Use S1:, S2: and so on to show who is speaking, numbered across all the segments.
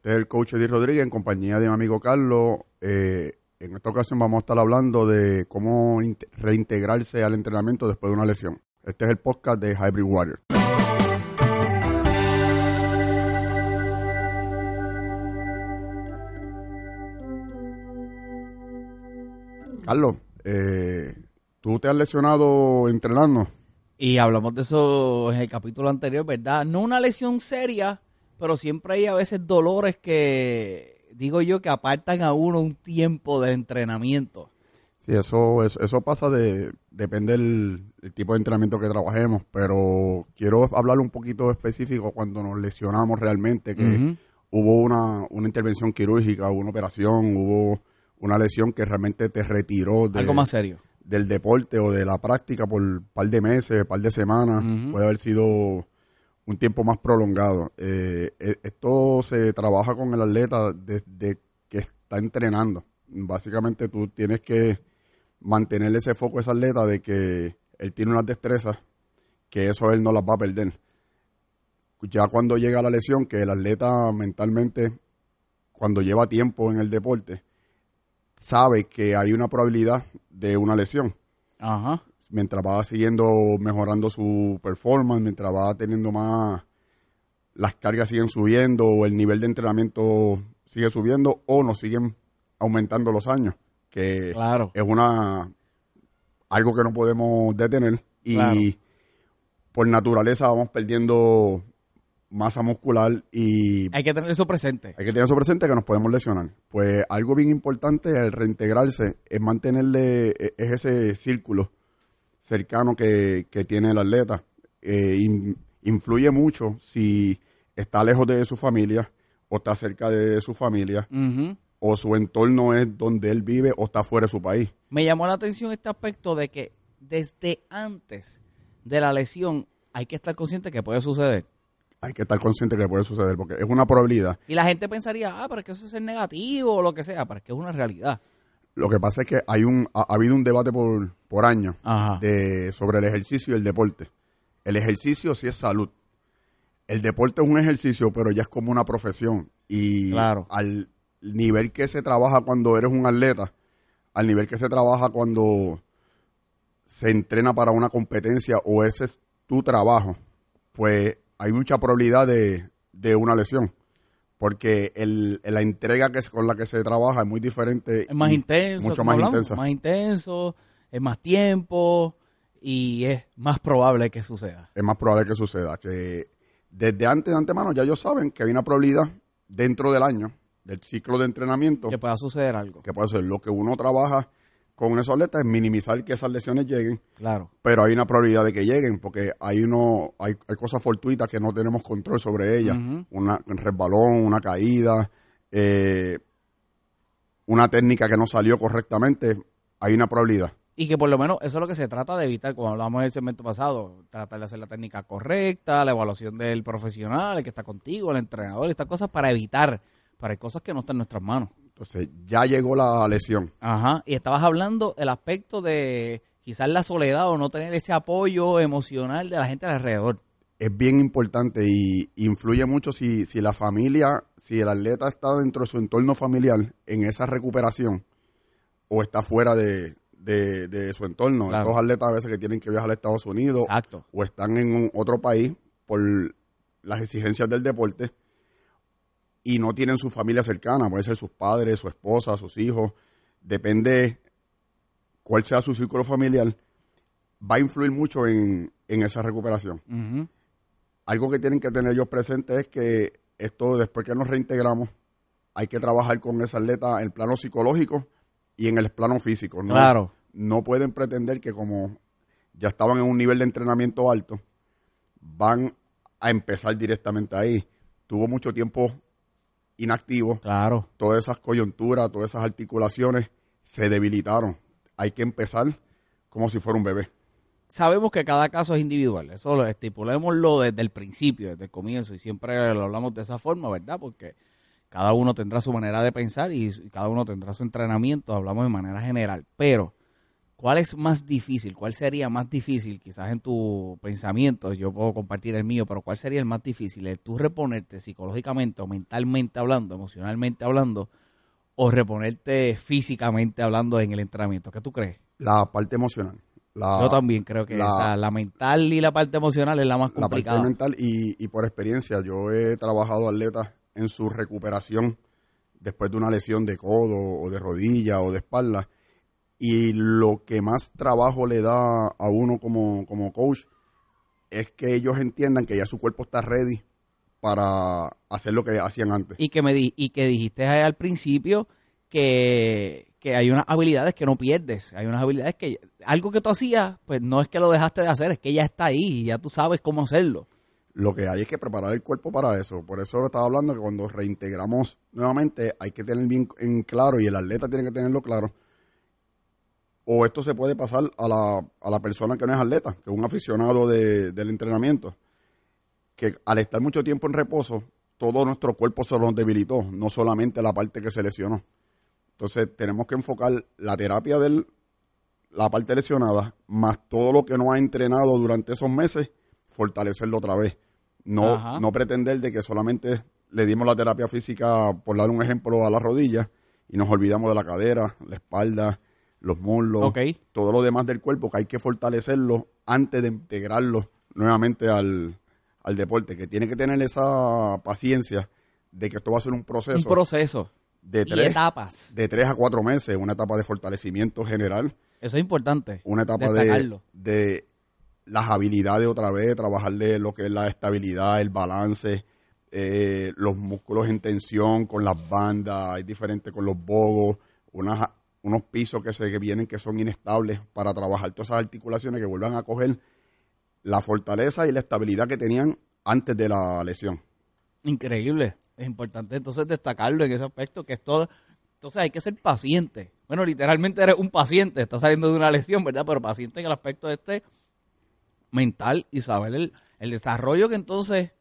S1: Este es el coach Eddie Rodríguez en compañía de mi amigo Carlos. Eh, en esta ocasión vamos a estar hablando de cómo reintegrarse al entrenamiento después de una lesión. Este es el podcast de Hybrid Warrior. Carlos, eh, ¿tú te has lesionado entrenando?
S2: Y hablamos de eso en el capítulo anterior, ¿verdad? No una lesión seria, pero siempre hay a veces dolores que, digo yo, que apartan a uno un tiempo de entrenamiento.
S1: Sí, eso, eso, pasa de, depende del, tipo de entrenamiento que trabajemos, pero quiero hablar un poquito específico cuando nos lesionamos realmente, que hubo una, una intervención quirúrgica, hubo una operación, hubo una lesión que realmente te retiró
S2: de, algo más serio.
S1: del deporte o de la práctica por un par de meses, un par de semanas, puede haber sido un tiempo más prolongado. Eh, e, esto se trabaja con el atleta desde que está entrenando. Básicamente tú tienes que mantener ese foco a ese atleta de que él tiene unas destrezas que eso él no las va a perder. Ya cuando llega la lesión, que el atleta mentalmente, cuando lleva tiempo en el deporte, sabe que hay una probabilidad de una lesión.
S2: Ajá
S1: mientras va siguiendo mejorando su performance, mientras va teniendo más, las cargas siguen subiendo o el nivel de entrenamiento sigue subiendo o nos siguen aumentando los años, que es una algo que no podemos detener y por naturaleza vamos perdiendo masa muscular y...
S2: Hay que tener eso presente.
S1: Hay que tener eso presente que nos podemos lesionar. Pues algo bien importante al reintegrarse es mantenerle, e, es ese círculo cercano que, tiene el atleta. Eh, influye mucho si está lejos de su familia o está cerca de su familia o su entorno es donde él vive o está fuera de su país.
S2: Me llamó la atención este aspecto de que desde antes de la lesión hay que estar consciente que puede suceder.
S1: Hay que estar consciente que puede suceder porque es una probabilidad.
S2: Y la gente pensaría, ah, pero es que eso es negativo o lo que sea, pero es que es una realidad.
S1: Lo que pasa es que hay un, ha, habido un debate por, por años de, sobre el ejercicio y el deporte. El ejercicio sí es salud. El deporte es un ejercicio, pero ya es como una profesión. Y al nivel que se trabaja cuando eres un atleta, al nivel que se trabaja cuando se entrena para una competencia o ese es tu trabajo, pues hay mucha probabilidad de, de una lesión porque el, la entrega que con la que se trabaja es muy diferente.
S2: Es más intenso.
S1: Mucho más intensa.
S2: Más intenso, es más tiempo y es más probable que suceda.
S1: Es más probable que suceda. Que desde antes de antemano ya ellos saben que hay una probabilidad dentro del año, del ciclo de entrenamiento.
S2: Que pueda suceder algo.
S1: Que puede ser lo que uno trabaja con esos atletas es minimizar que esas lesiones lleguen.
S2: Claro.
S1: Pero hay una probabilidad de que lleguen, porque hay uno, hay, hay cosas fortuitas que no tenemos control sobre ellas. una, un resbalón, una caída, eh, una técnica que no salió correctamente, hay una probabilidad.
S2: Y que por lo menos eso es lo que se trata de evitar, como hablamos en el segmento pasado, tratar de hacer la técnica correcta, la evaluación del profesional, el que está contigo, el entrenador, estas cosas para evitar, para cosas que no están en nuestras manos.
S1: Entonces, ya llegó la lesión.
S2: Ajá, y estabas hablando del aspecto de quizás la soledad o no tener ese apoyo emocional de la gente alrededor.
S1: Es bien importante y influye mucho si, si la familia, si el atleta está dentro de su entorno familiar en esa recuperación o está fuera de, su entorno. Claro. atletas a veces que tienen que viajar a Estados Unidos o están en otro país por las exigencias del deporte y no tienen su familia cercana, puede ser sus padres, su esposa, sus hijos, depende cuál sea su círculo familiar, va a influir mucho en, esa recuperación. Algo que tienen que tener ellos presentes es que esto, después que nos reintegramos, hay que trabajar con esa atleta en el plano psicológico y en el plano físico. ¿no?
S2: Claro.
S1: No pueden pretender que como ya estaban en un nivel de entrenamiento alto, van a empezar directamente ahí. Tuvo mucho tiempo inactivo,
S2: Claro.
S1: todas esas coyunturas, todas esas articulaciones se debilitaron. Hay que empezar como si fuera un bebé.
S2: Sabemos que cada caso es individual, eso lo estipulémoslo desde el principio, desde el comienzo, y siempre lo hablamos de esa forma, ¿verdad? Porque cada uno tendrá su manera de pensar y cada uno tendrá su entrenamiento, hablamos de manera general. Pero, ¿cuál es más difícil? ¿Cuál sería más difícil? Quizás en tu pensamiento, yo puedo compartir el mío, pero ¿cuál sería el más difícil? ¿El tú reponerte psicológicamente o mentalmente hablando, emocionalmente hablando, o reponerte físicamente hablando en el entrenamiento? ¿Qué tú crees?
S1: La parte emocional. La,
S2: Yo también creo que
S1: la-
S2: esa, la mental y la parte emocional es la más
S1: la parte
S2: complicada.
S1: mental y, y por experiencia, yo he trabajado atletas en su recuperación después de una lesión de codo o de rodilla o de espalda. Y lo que más trabajo le da a uno como, como coach es que ellos entiendan que ya su cuerpo está ready para hacer lo que hacían antes.
S2: Y que me di, y que dijiste al principio que, que hay unas habilidades que no pierdes. Hay unas habilidades que algo que tú hacías, pues no es que lo dejaste de hacer, es que ya está ahí y ya tú sabes cómo hacerlo.
S1: Lo que hay es que preparar el cuerpo para eso. Por eso lo estaba hablando que cuando reintegramos nuevamente hay que tener bien en claro y el atleta tiene que tenerlo claro. O esto se puede pasar a la, a la persona que no es atleta, que es un aficionado de- del entrenamiento. Que al estar mucho tiempo en reposo, todo nuestro cuerpo se nos debilitó, no solamente la parte que se lesionó. Entonces tenemos que enfocar la terapia de la parte lesionada, más todo lo que no ha entrenado durante esos meses, fortalecerlo otra vez. No,
S2: Ajá.
S1: no pretender de que solamente le dimos la terapia física, por dar un ejemplo, a la rodilla y nos olvidamos de la cadera, la espalda, los muslos, todo lo demás del cuerpo que hay que fortalecerlo antes de integrarlo nuevamente al, al deporte, que tiene que tener esa paciencia de que esto va a ser un proceso
S2: Un proceso.
S1: de
S2: Y
S1: tres,
S2: etapas.
S1: de tres a cuatro meses, una etapa de fortalecimiento general,
S2: Eso es importante.
S1: una etapa de, de las habilidades otra vez, trabajarle lo que es la estabilidad, el balance, eh, los músculos en tensión con las bandas, hay diferente con los bogos, unas, unos pisos que se que vienen que son inestables para trabajar todas esas articulaciones que vuelvan a coger la fortaleza y la estabilidad que tenían antes de la lesión.
S2: Increíble. Es importante entonces destacarlo en ese aspecto, que es todo. Entonces hay que ser paciente. Bueno, literalmente eres un paciente, estás saliendo de una lesión, ¿verdad? Pero paciente en el aspecto este mental y saber el, el desarrollo que entonces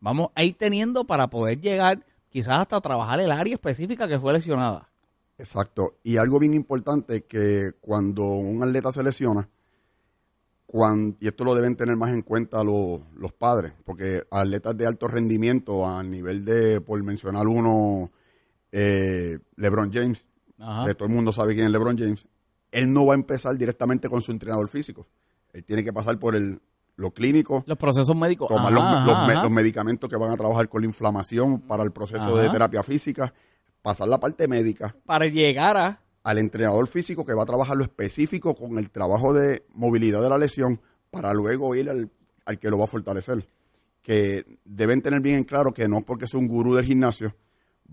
S2: vamos a ir teniendo para poder llegar quizás hasta trabajar el área específica que fue lesionada.
S1: Exacto. Y algo bien importante que cuando un atleta se lesiona, cuan- y esto lo deben tener más en cuenta los, los padres, porque atletas de alto rendimiento a nivel de, por mencionar uno, eh, LeBron James,
S2: Ajá.
S1: que todo el mundo sabe quién es LeBron James, él no va a empezar directamente con su entrenador físico. Él tiene que pasar por el, lo clínico,
S2: Los procesos médicos.
S1: tomar
S2: Ajá,
S1: los,
S2: ajá,
S1: los me-
S2: ajá.
S1: los medicamentos que van a trabajar con la inflamación para el proceso de terapia física, pasar la parte médica,
S2: Para llegar a...
S1: al entrenador físico que va a trabajar lo específico con el trabajo de movilidad de la lesión para luego ir al, al que lo va a fortalecer. Que deben tener bien en claro que no porque sea un gurú del gimnasio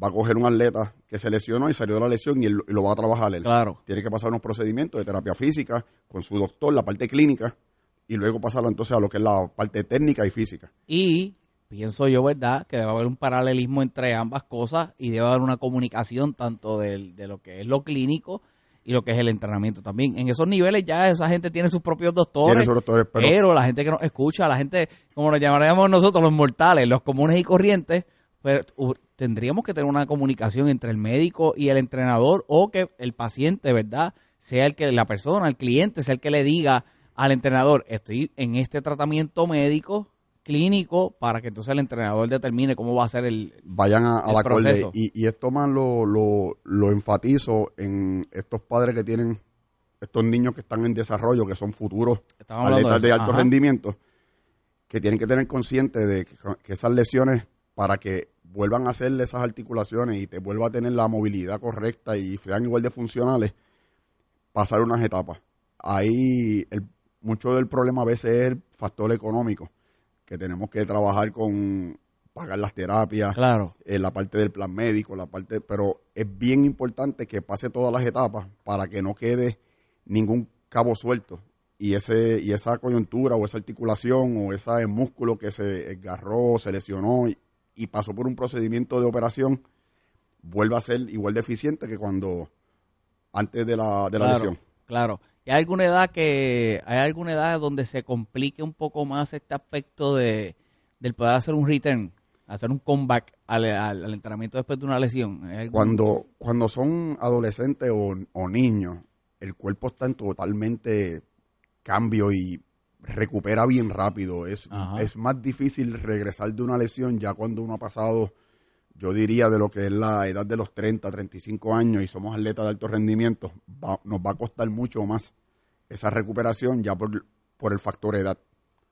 S1: va a coger un atleta que se lesionó y salió de la lesión y, él- y lo va a trabajar él.
S2: Claro.
S1: Tiene que pasar unos procedimientos de terapia física con su doctor, la parte clínica, y luego pasarlo entonces a lo que es la parte técnica y física.
S2: Y pienso yo, ¿verdad?, que debe haber un paralelismo entre ambas cosas y debe haber una comunicación tanto del- de, lo que es lo clínico y lo que es el entrenamiento también. En esos niveles ya esa gente tiene sus propios doctores,
S1: Tiene sus doctores, pero-
S2: pero, la gente que nos escucha, la gente, como nos llamaríamos nosotros, los mortales, los comunes y corrientes, pues, u- tendríamos que tener una comunicación entre el médico y el entrenador o que el paciente, ¿verdad?, sea el que la persona, el cliente, sea el que le diga al entrenador, estoy en este tratamiento médico clínico para que entonces el entrenador determine cómo va a ser el...
S1: vayan a, la
S2: proceso.
S1: Y, y esto más lo, lo, lo enfatizo en estos padres que tienen estos niños que están en desarrollo, que son futuros
S2: Estamos
S1: atletas
S2: de
S1: de, alto
S2: Ajá.
S1: rendimiento, que tienen que tener consciente de que, que esas lesiones, para que vuelvan a hacerle esas articulaciones y te vuelva a tener la movilidad correcta y sean igual de funcionales, pasar unas etapas. Ahí el, mucho del problema a veces es el factor económico, que tenemos que trabajar con pagar las terapias,
S2: Claro.
S1: eh, la parte del plan médico, la parte, pero es bien importante que pase todas las etapas para que no quede ningún cabo suelto y ese y esa coyuntura o esa articulación o ese músculo que se agarró, se lesionó y, y pasó por un procedimiento de operación vuelva a ser igual de eficiente que cuando antes de la, de la
S2: claro,
S1: lesión.
S2: Claro. ¿Y hay alguna edad que hay alguna edad donde se complique un poco más este aspecto de del poder hacer un return, hacer un comeback al, al- al entrenamiento después de una lesión? ¿Hay algún-
S1: Cuando, cuando son adolescentes o, o niños, el cuerpo está en totalmente cambio y recupera bien rápido. Es,
S2: Ajá.
S1: es más difícil regresar de una lesión ya cuando uno ha pasado, yo diría, de lo que es la edad de los 30, 35 años y somos atletas de alto rendimiento, va- nos va a costar mucho más esa recuperación ya por, por el factor edad.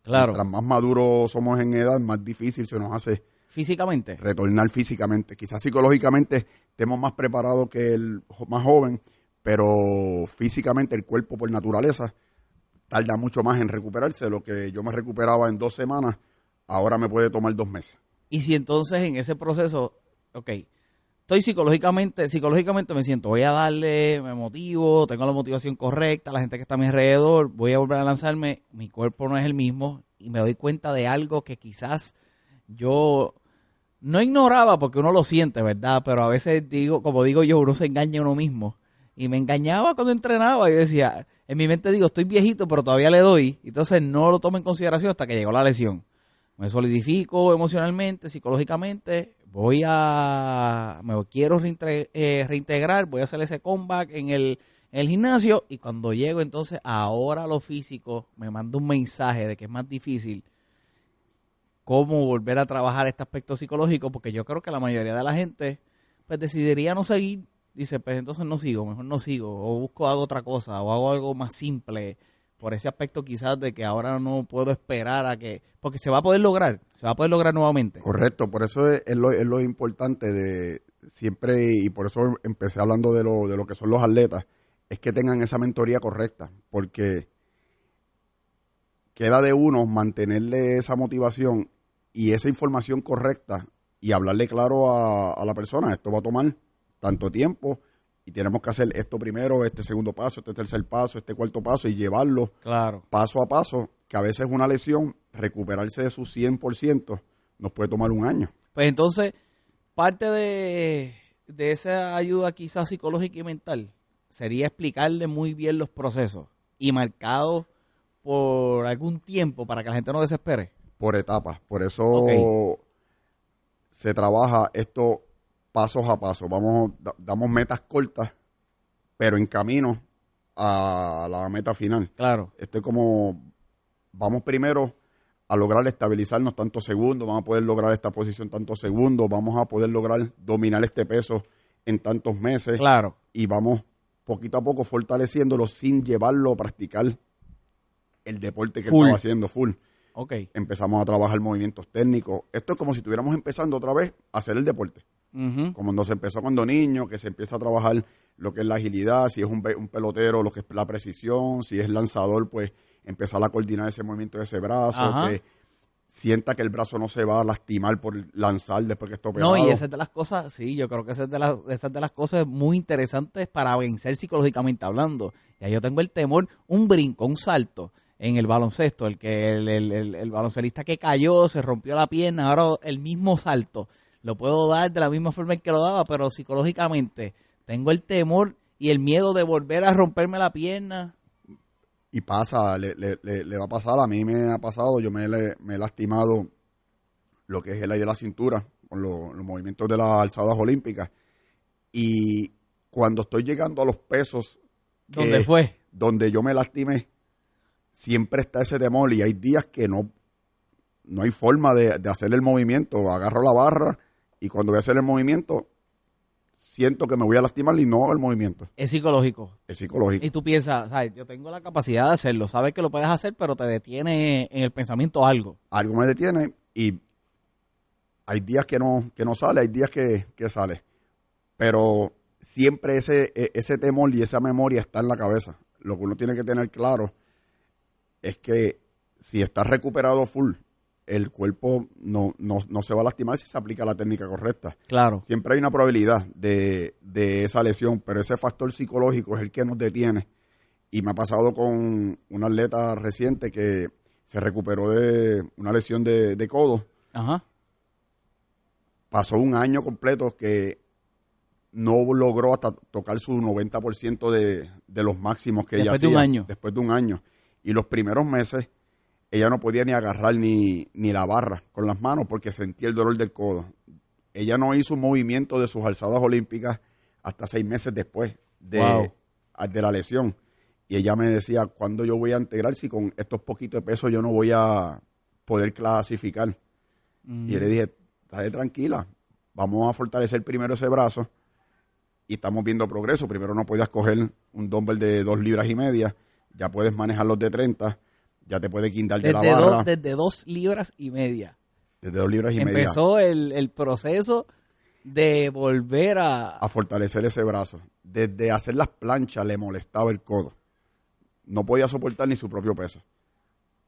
S2: Claro.
S1: Mientras más maduros somos en edad, más difícil se nos hace
S2: Físicamente.
S1: retornar físicamente. Quizás psicológicamente estemos más preparados que el más joven, pero físicamente el cuerpo por naturaleza tarda mucho más en recuperarse. Lo que yo me recuperaba en dos semanas, ahora me puede tomar dos meses.
S2: Y si entonces en ese proceso, ok, estoy psicológicamente, psicológicamente me siento, voy a darle, me motivo, tengo la motivación correcta, la gente que está a mi alrededor, voy a volver a lanzarme, mi cuerpo no es el mismo y me doy cuenta de algo que quizás yo no ignoraba porque uno lo siente, ¿verdad? Pero a veces digo, como digo yo, uno se engaña a uno mismo. Y me engañaba cuando entrenaba. Yo decía, en mi mente digo, estoy viejito, pero todavía le doy. Entonces no lo tomo en consideración hasta que llegó la lesión. Me solidifico emocionalmente, psicológicamente. Voy a. Me quiero eh, reintegrar. Voy a hacer ese comeback en el, el gimnasio. Y cuando llego, entonces, ahora lo físico me manda un mensaje de que es más difícil cómo volver a trabajar este aspecto psicológico, porque yo creo que la mayoría de la gente pues decidiría no seguir, dice, pues entonces no sigo, mejor no sigo, o busco hago otra cosa, o hago algo más simple, por ese aspecto quizás de que ahora no puedo esperar a que, porque se va a poder lograr, se va a poder lograr nuevamente.
S1: Correcto, por eso es, lo, es lo importante de siempre, y por eso empecé hablando de lo, de lo que son los atletas, es que tengan esa mentoría correcta, porque queda de uno mantenerle esa motivación y esa información correcta y hablarle claro a la persona, esto va a tomar tanto tiempo y tenemos que hacer esto primero, este segundo paso, este tercer paso, este cuarto paso y llevarlo
S2: Claro.
S1: paso a paso, que a veces una lesión, recuperarse de su 100% nos puede tomar un año.
S2: Pues entonces, parte de, de esa ayuda quizás psicológica y mental sería explicarle muy bien los procesos y marcados por algún tiempo para que la gente no desespere.
S1: por etapas. Por eso se trabaja esto pasos a paso. Vamos, da- damos metas cortas, pero en camino a la meta final.
S2: Claro.
S1: Esto es como, vamos primero a lograr estabilizarnos tantos segundos, vamos a poder lograr esta posición tantos segundos, vamos a poder lograr dominar este peso en tantos meses
S2: Claro.
S1: y vamos poquito a poco fortaleciéndolo sin llevarlo a practicar el deporte que
S2: Full.
S1: estaba haciendo full
S2: Ok.
S1: empezamos a trabajar movimientos técnicos. Esto es como si estuviéramos empezando otra vez a hacer el deporte. Como cuando se empezó cuando niño, que se empieza a trabajar lo que es la agilidad, si es un, un pelotero, lo que es la precisión, si es lanzador, pues empezar a coordinar ese movimiento de ese brazo,
S2: Ajá.
S1: que sienta que el brazo no se va a lastimar por lanzar después que está operado.
S2: No, y esa es de las cosas, sí, yo creo que esa es de las, esa es de las cosas muy interesantes para vencer psicológicamente hablando. Ya yo tengo el temor, un brinco, un salto en el baloncesto, el que el, el, el- el baloncelista que cayó, se rompió la pierna, ahora el mismo salto lo puedo dar de la misma forma en que lo daba, pero psicológicamente tengo el temor y el miedo de volver a romperme la pierna.
S1: y pasa, le, le- le- le va a pasar, a mí me ha pasado, yo me, le- me he lastimado lo que es el aire de la cintura, con lo- los movimientos de las alzadas olímpicas, y cuando estoy llegando a los pesos
S2: ¿Dónde fue?
S1: donde yo me lastimé, siempre está ese temor y hay días que no, no hay forma de, de hacer el movimiento, agarro la barra y cuando voy a hacer el movimiento, siento que me voy a lastimar y no hago el movimiento,
S2: Es psicológico.
S1: es psicológico.
S2: Y tú piensas, ¿sabes? yo tengo la capacidad de hacerlo, sabes que lo puedes hacer, pero te detiene en el pensamiento algo.
S1: algo me detiene y hay días que no, que no sale, hay días que, que sale. Pero siempre ese, e- ese temor y esa memoria está en la cabeza. Lo que uno tiene que tener claro es que si está recuperado full, el cuerpo no, no, no se va a lastimar si se aplica la técnica correcta.
S2: Claro.
S1: Siempre hay una probabilidad de, de esa lesión, pero ese factor psicológico es el que nos detiene. Y me ha pasado con una atleta reciente que se recuperó de una lesión de, de codo.
S2: Ajá.
S1: Pasó un año completo que no logró hasta tocar su 90% de, de los máximos que ella
S2: Después de un
S1: hacía.
S2: año.
S1: Después de un año. Y los primeros meses ella no podía ni agarrar ni, ni la barra con las manos porque sentía el dolor del codo. Ella no hizo un movimiento de sus alzadas olímpicas hasta seis meses después de,
S2: Wow.
S1: de la lesión. Y ella me decía, ¿cuándo yo voy a integrar si con estos poquitos de peso yo no voy a poder clasificar?
S2: Mm.
S1: Y yo le dije, estate tranquila, vamos a fortalecer primero ese brazo y estamos viendo progreso. Primero no podías coger un dumbbell de dos libras y media, ya puedes manejar los de 30, ya te puedes guindar de la barra
S2: dos, desde dos libras y media.
S1: desde dos libras y media
S2: Empezó el, el proceso de volver a...
S1: a fortalecer ese brazo. Desde hacer las planchas le molestaba el codo. No podía soportar ni su propio peso.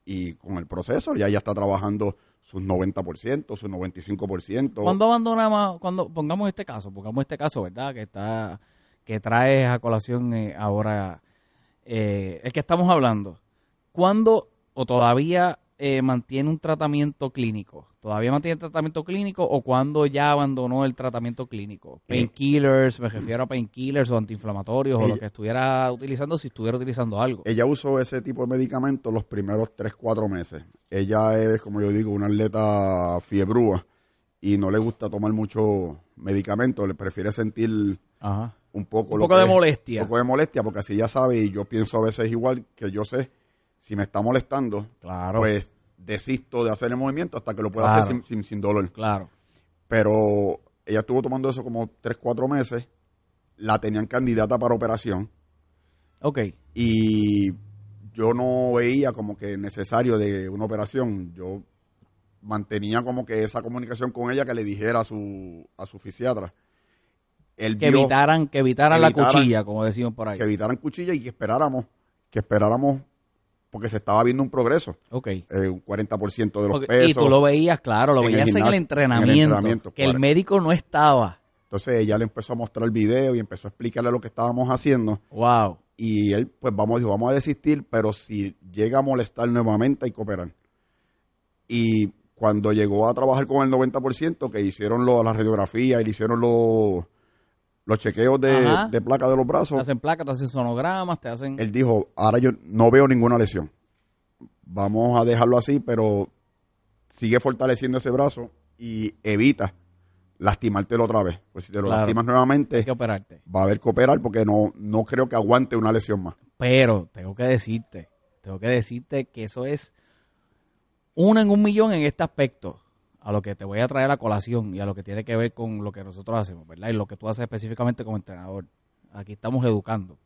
S1: Y con el proceso ya ya está trabajando sus 90%, sus 95%.
S2: ¿Cuándo abandonamos? Cuando pongamos este caso, pongamos este caso, ¿verdad? Que está, que trae a colación eh, ahora eh, el que estamos hablando. ¿Cuándo o todavía eh, mantiene un tratamiento clínico? ¿Todavía mantiene tratamiento clínico o cuando ya abandonó el tratamiento clínico?
S1: Eh.
S2: Painkillers, me refiero a painkillers o antiinflamatorios o lo que estuviera utilizando si estuviera utilizando algo.
S1: Ella usó ese tipo de medicamentos los primeros 3, 4 meses. Ella es, como yo digo, una atleta fiebrúa y no le gusta tomar mucho medicamento, le prefiere sentir
S2: Ajá.
S1: un poco,
S2: Un
S1: lo
S2: poco
S1: que
S2: de
S1: es-
S2: molestia.
S1: Un poco de molestia, porque así ya sabe, y yo pienso a veces igual que yo sé, si me está molestando,
S2: Claro.
S1: pues desisto de hacer el movimiento hasta que lo pueda
S2: Claro.
S1: hacer sin, sin, sin dolor.
S2: Claro.
S1: Pero ella estuvo tomando eso como 3, 4 meses, la tenían candidata para operación
S2: Ok.
S1: y yo no veía como que necesario de una operación. Yo mantenía como que esa comunicación con ella que le dijera a su, a su fisiatra. Él
S2: Que
S1: vio-
S2: evitaran, que evitaran la
S1: evitaran-
S2: cuchilla, como decimos por ahí.
S1: que evitaran cuchilla y que esperáramos, que esperáramos, porque se estaba viendo un progreso,
S2: Ok.
S1: eh, un 40% de los
S2: Porque-
S1: pesos.
S2: y tú lo veías, claro, lo
S1: en el
S2: veías en el, entrenamiento,
S1: en el entrenamiento,
S2: que el médico no estaba.
S1: Entonces ella le empezó a mostrar el video y empezó a explicarle lo que estábamos haciendo.
S2: Wow.
S1: Y él, pues vamos, dijo, vamos a desistir, pero si llega a molestar nuevamente hay que operar. Y cuando llegó a trabajar con el 90%, que hicieron lo, la radiografía y le hicieron los, los chequeos de, placa de los
S2: Te
S1: brazos,
S2: hacen placas, te hacen sonogramas, te hacen...
S1: él dijo, ahora yo no veo ninguna lesión. Vamos a dejarlo así, pero sigue fortaleciendo ese brazo y evita lastimártelo otra vez. Pues si te lo
S2: Claro.
S1: lastimas
S2: Hay
S1: nuevamente,
S2: que operarte.
S1: va a haber que operar porque no, no creo que aguante una lesión más.
S2: Pero tengo que decirte, tengo que decirte que eso es uno en un millón en este aspecto, a lo que te voy a traer a colación y a lo que tiene que ver con lo que nosotros hacemos, ¿verdad? Y lo que tú haces específicamente como entrenador. Aquí estamos educando.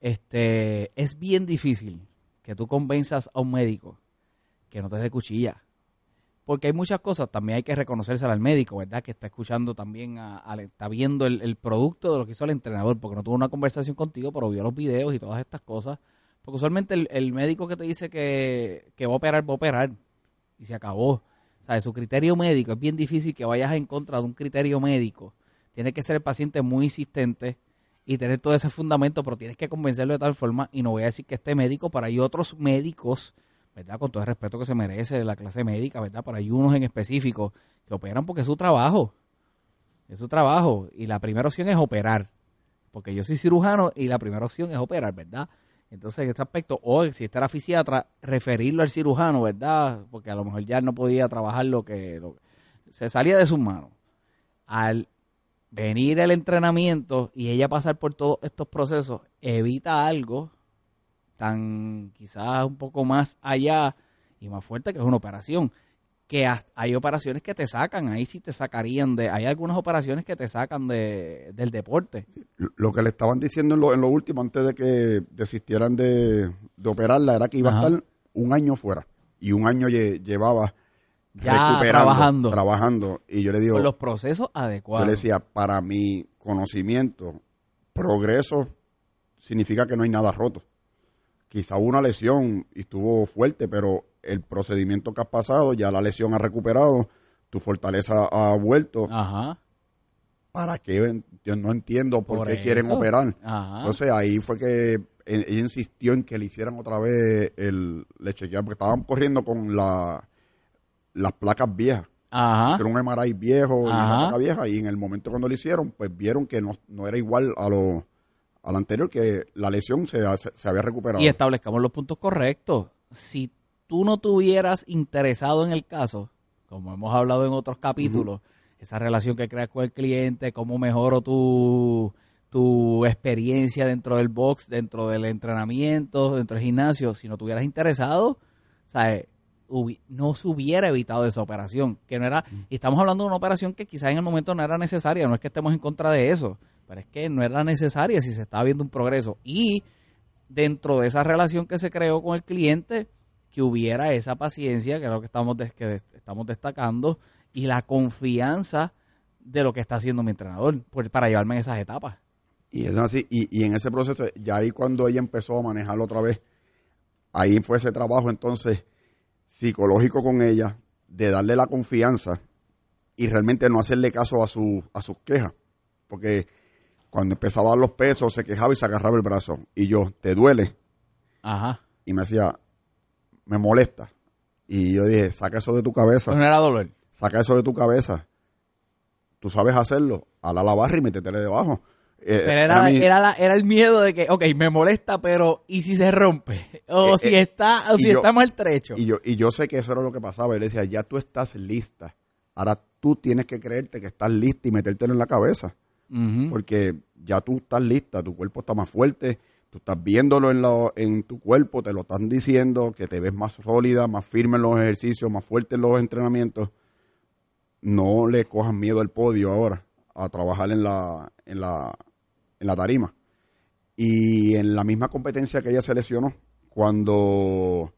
S2: Este, es bien difícil que tú convenzas a un médico que no te dé cuchilla. Porque hay muchas cosas, también hay que reconocérsela al médico, ¿verdad? Que está escuchando también, a- está viendo el, el producto de lo que hizo el entrenador, porque no tuvo una conversación contigo, pero vio los videos y todas estas cosas. Porque usualmente el, el médico que te dice que, que va a operar, va a operar. Y se acabó. Sea, su criterio médico, es bien difícil que vayas en contra de un criterio médico. Tiene que ser el paciente muy insistente y tener todo ese fundamento, pero tienes que convencerlo de tal forma, y no voy a decir que este médico, para hay otros médicos, ¿verdad? Con todo el respeto que se merece la clase médica, ¿verdad? Pero hay unos en específico que operan porque es su trabajo. Es su trabajo. Y la primera opción es operar. Porque yo soy cirujano y la primera opción es operar, ¿verdad? Entonces, en este aspecto, o si está la fisiatra, referirlo al cirujano, ¿verdad? Porque a lo mejor ya no podía trabajar lo que... lo- se salía de sus manos. Al venir el entrenamiento y ella pasar por todos estos procesos, evita algo tan quizás un poco más allá y más fuerte que es una operación. Que hay operaciones que te sacan, ahí sí te sacarían de... Hay algunas operaciones que te sacan de, del deporte.
S1: Lo que le estaban diciendo en lo, en lo último, antes de que desistieran de, de operarla, era que iba
S2: Ajá.
S1: a estar un año fuera. Y un año lle- llevaba
S2: Ya
S1: recuperando,
S2: trabajando.
S1: trabajando. Y yo le digo,
S2: Con los procesos
S1: yo
S2: adecuados.
S1: le decía, para mi conocimiento, progreso significa que no hay nada roto. Quizá hubo una lesión y estuvo fuerte, pero el procedimiento que has pasado, ya la lesión ha recuperado, tu fortaleza ha vuelto.
S2: Ajá.
S1: ¿Para qué? Yo no entiendo por,
S2: Por
S1: qué quieren operar.
S2: Ajá.
S1: Entonces ahí fue que eh, ella insistió en que le hicieran otra vez el le chequearan, porque estaban corriendo con la, las placas viejas.
S2: Ajá.
S1: hicieron un MRI viejo y una placa vieja y en el momento cuando lo hicieron, pues vieron que no, no era igual a lo, a lo anterior, que la lesión se, se, se había recuperado.
S2: Y establezcamos los puntos correctos. Si tú no tuvieras interesado en el caso, como hemos hablado en otros capítulos, esa relación que creas con el cliente, cómo mejoro tu, tu experiencia dentro del box, dentro del entrenamiento, dentro del gimnasio, si no tuvieras interesado, ¿sabes? Hubi- no se hubiera evitado esa operación, que no era, y estamos hablando de una operación que quizás en el momento no era necesaria, no es que estemos en contra de eso, pero es que no era necesaria si se estaba viendo un progreso. Y dentro de esa relación que se creó con el cliente, que hubiera esa paciencia, que es lo que estamos, que estamos destacando, y la confianza de lo que está haciendo mi entrenador, para llevarme en esas etapas.
S1: Y es así, y, y en ese proceso, ya ahí cuando ella empezó a manejarlo otra vez, ahí fue ese trabajo entonces psicológico con ella, de darle la confianza y realmente no hacerle caso a, su, a sus quejas. Porque cuando empezaba a dar los pesos, se quejaba y se agarraba el brazo. Y yo, ¿te duele?
S2: Ajá.
S1: Y me decía, me molesta. Y yo dije, saca eso de tu cabeza,
S2: no era dolor.
S1: saca eso de tu cabeza. Tú sabes hacerlo, ala la barra y métetele debajo. Eh,
S2: Pero era, era, la- era el miedo de que, ok, me molesta, pero ¿y si se rompe? O
S1: Eh,
S2: si
S1: eh,
S2: está, o si
S1: yo-
S2: está maltrecho.
S1: Y yo, y yo sé que eso era lo que pasaba. Él decía, ya tú estás lista. Ahora tú tienes que creerte que estás lista y metértelo en la cabeza. Porque ya tú estás lista, tu cuerpo está más fuerte, tú estás viéndolo en, lo- en tu cuerpo, te lo están diciendo, que te ves más sólida, más firme en los ejercicios, más fuerte en los entrenamientos. No le cojas miedo al podio ahora, a trabajar en la, en la, en la tarima. Y en la misma competencia que ella se lesionó, cuando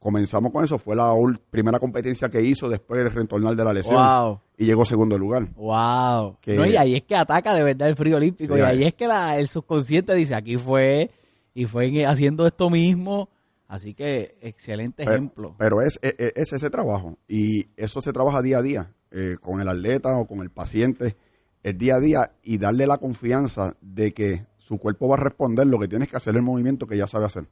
S1: comenzamos con eso, fue la primera competencia que hizo después de retornar de la lesión.
S2: Wow.
S1: Y llegó segundo lugar.
S2: Wow.
S1: Que-
S2: No, y ahí es que ataca de verdad el frío olímpico.
S1: Sí,
S2: y ahí
S1: ahí-
S2: es que la- el subconsciente dice, aquí fue, y fue en- haciendo esto mismo. Así que, excelente
S1: Pero-
S2: ejemplo.
S1: Pero es, es, es ese trabajo. Y eso se trabaja día a día, eh, con el atleta o con el paciente, el día a día, y darle la confianza de que su cuerpo va a responder lo que tienes que hacer el movimiento que ya sabe hacer.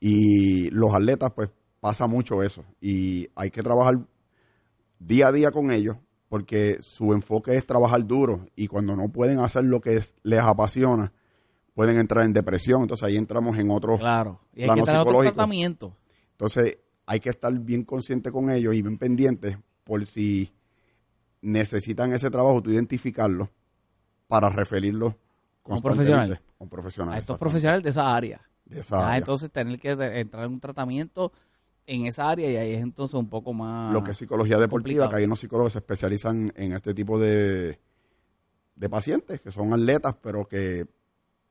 S1: Y los atletas, pues, pasa mucho eso. Y hay que trabajar día a día con ellos, porque su enfoque es trabajar duro. Y cuando no pueden hacer lo que es- les apasiona, pueden entrar en depresión. Entonces ahí entramos en otro
S2: claro. Y hay
S1: plano
S2: que tener otro
S1: psicológico.
S2: tratamiento.
S1: entonces hay que estar bien consciente con ellos y bien pendientes por si necesitan ese trabajo, tú identificarlo para referirlo
S2: A un profesional.
S1: a un profesional.
S2: A estos profesionales de esa área.
S1: de esa
S2: Ya,
S1: área.
S2: entonces tener que entrar en un tratamiento en esa área y ahí es entonces un poco más...
S1: lo que es psicología deportiva,
S2: complicado.
S1: que hay unos psicólogos que se especializan en este tipo de, de pacientes, que son atletas, pero que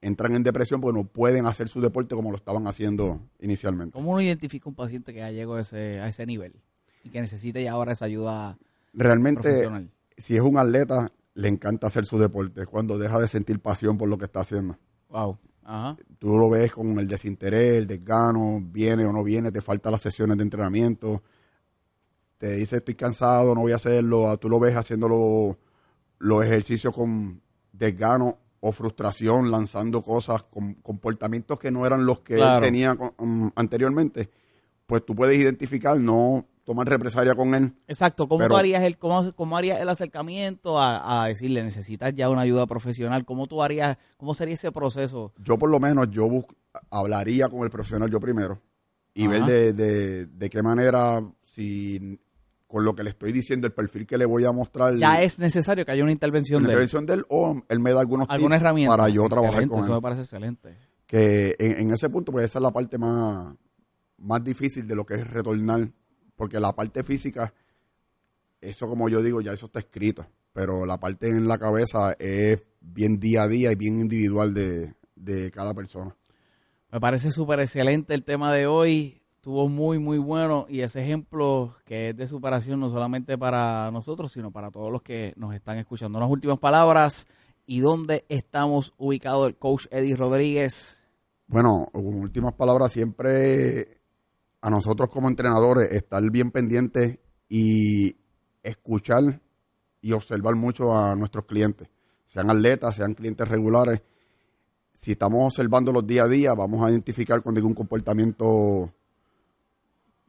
S1: entran en depresión porque no pueden hacer su deporte como lo estaban haciendo inicialmente.
S2: ¿Cómo uno identifica un paciente que ya llegó a ese, a ese nivel y que necesite ya ahora esa ayuda
S1: Realmente,
S2: profesional?
S1: si es un atleta, le encanta hacer su deporte, cuando deja de sentir pasión por lo que está haciendo.
S2: Wow. Ajá.
S1: Tú lo ves con el desinterés, el desgano, viene o no viene, te faltan las sesiones de entrenamiento, te dice estoy cansado, no voy a hacerlo, tú lo ves haciendo lo- los ejercicios con desgano o frustración, lanzando cosas, con comportamientos que no eran los que
S2: Claro.
S1: él tenía con- um, anteriormente, pues tú puedes identificar, no tomar represalia con él,
S2: Exacto, ¿cómo
S1: Pero-
S2: tú harías el cómo, cómo harías el acercamiento a, a decirle necesitas ya una ayuda profesional? ¿Cómo tú harías, cómo sería ese proceso?
S1: yo por lo menos yo bus- hablaría con el profesional yo primero y
S2: Ajá.
S1: ver de, de, de qué manera, si con lo que le estoy diciendo, el perfil que le voy a mostrar,
S2: Ya es necesario que haya una intervención de él.
S1: intervención de él, o él me da algunos
S2: alguna
S1: tips
S2: herramienta.
S1: para yo trabajar con
S2: Eso me
S1: él.
S2: parece excelente.
S1: Que en, en ese punto, pues esa es la parte más, más difícil de lo que es retornar, porque la parte física, eso como yo digo, ya eso está escrito, pero la parte en la cabeza es bien día a día y bien individual de, de cada persona.
S2: Me parece súper excelente el tema de hoy. Estuvo muy, muy bueno. Y ese ejemplo que es de superación no solamente para nosotros, sino para todos los que nos están escuchando. Unas últimas palabras. ¿Y dónde estamos ubicados el coach Eddie Rodríguez?
S1: Bueno, últimas palabras, siempre a nosotros como entrenadores estar bien pendientes y escuchar y observar mucho a nuestros clientes, sean atletas, sean clientes regulares. Si estamos observando los día a día, vamos a identificar cuando hay un comportamiento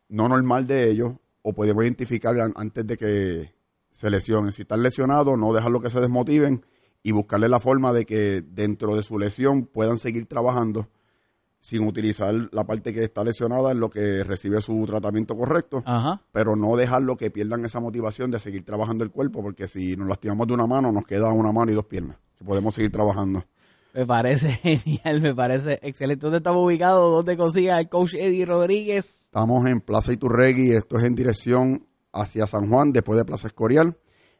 S1: no normal de ellos o podemos identificar an- antes de que se lesionen. Si están lesionados, no dejarlo que se desmotiven y buscarle la forma de que dentro de su lesión puedan seguir trabajando sin utilizar la parte que está lesionada en lo que recibe su tratamiento correcto,
S2: Ajá.
S1: pero no dejarlo que pierdan esa motivación de seguir trabajando el cuerpo, porque si nos lastimamos de una mano, nos queda una mano y dos piernas, que podemos seguir trabajando.
S2: Me parece genial, me parece excelente. ¿Dónde estamos ubicados? ¿Dónde consiga el coach Eddie Rodríguez?
S1: Estamos en Plaza Iturregui, esto es en dirección hacia San Juan, después de Plaza Escorial.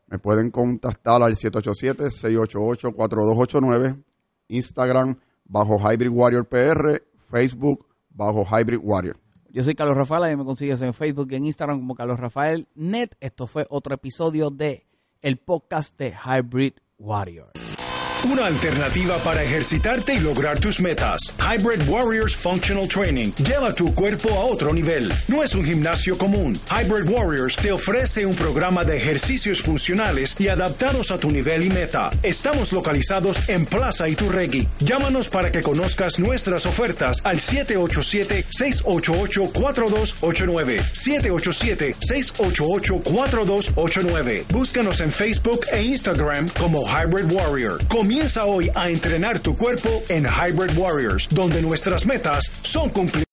S1: Me pueden contactar al 787-688-4289, Instagram bajo Hybrid Warrior PR, Facebook bajo Hybrid Warrior.
S2: Yo soy Carlos Rafael y me consigues en Facebook y en Instagram como Carlos Rafael Net. Esto fue otro episodio de el podcast de Hybrid Warrior.
S3: Una alternativa para ejercitarte y lograr tus metas. Hybrid Warriors Functional Training lleva tu cuerpo a otro nivel. No es un gimnasio común. Hybrid Warriors te ofrece un programa de ejercicios funcionales y adaptados a tu nivel y meta. Estamos localizados en Plaza Iturregui. Llámanos para que conozcas nuestras ofertas al 787-688-4289. 787-688-4289. Búscanos en Facebook e Instagram como Hybrid Warrior. Comienza hoy a entrenar tu cuerpo en Hybrid Warriors, donde nuestras metas son cumplidas.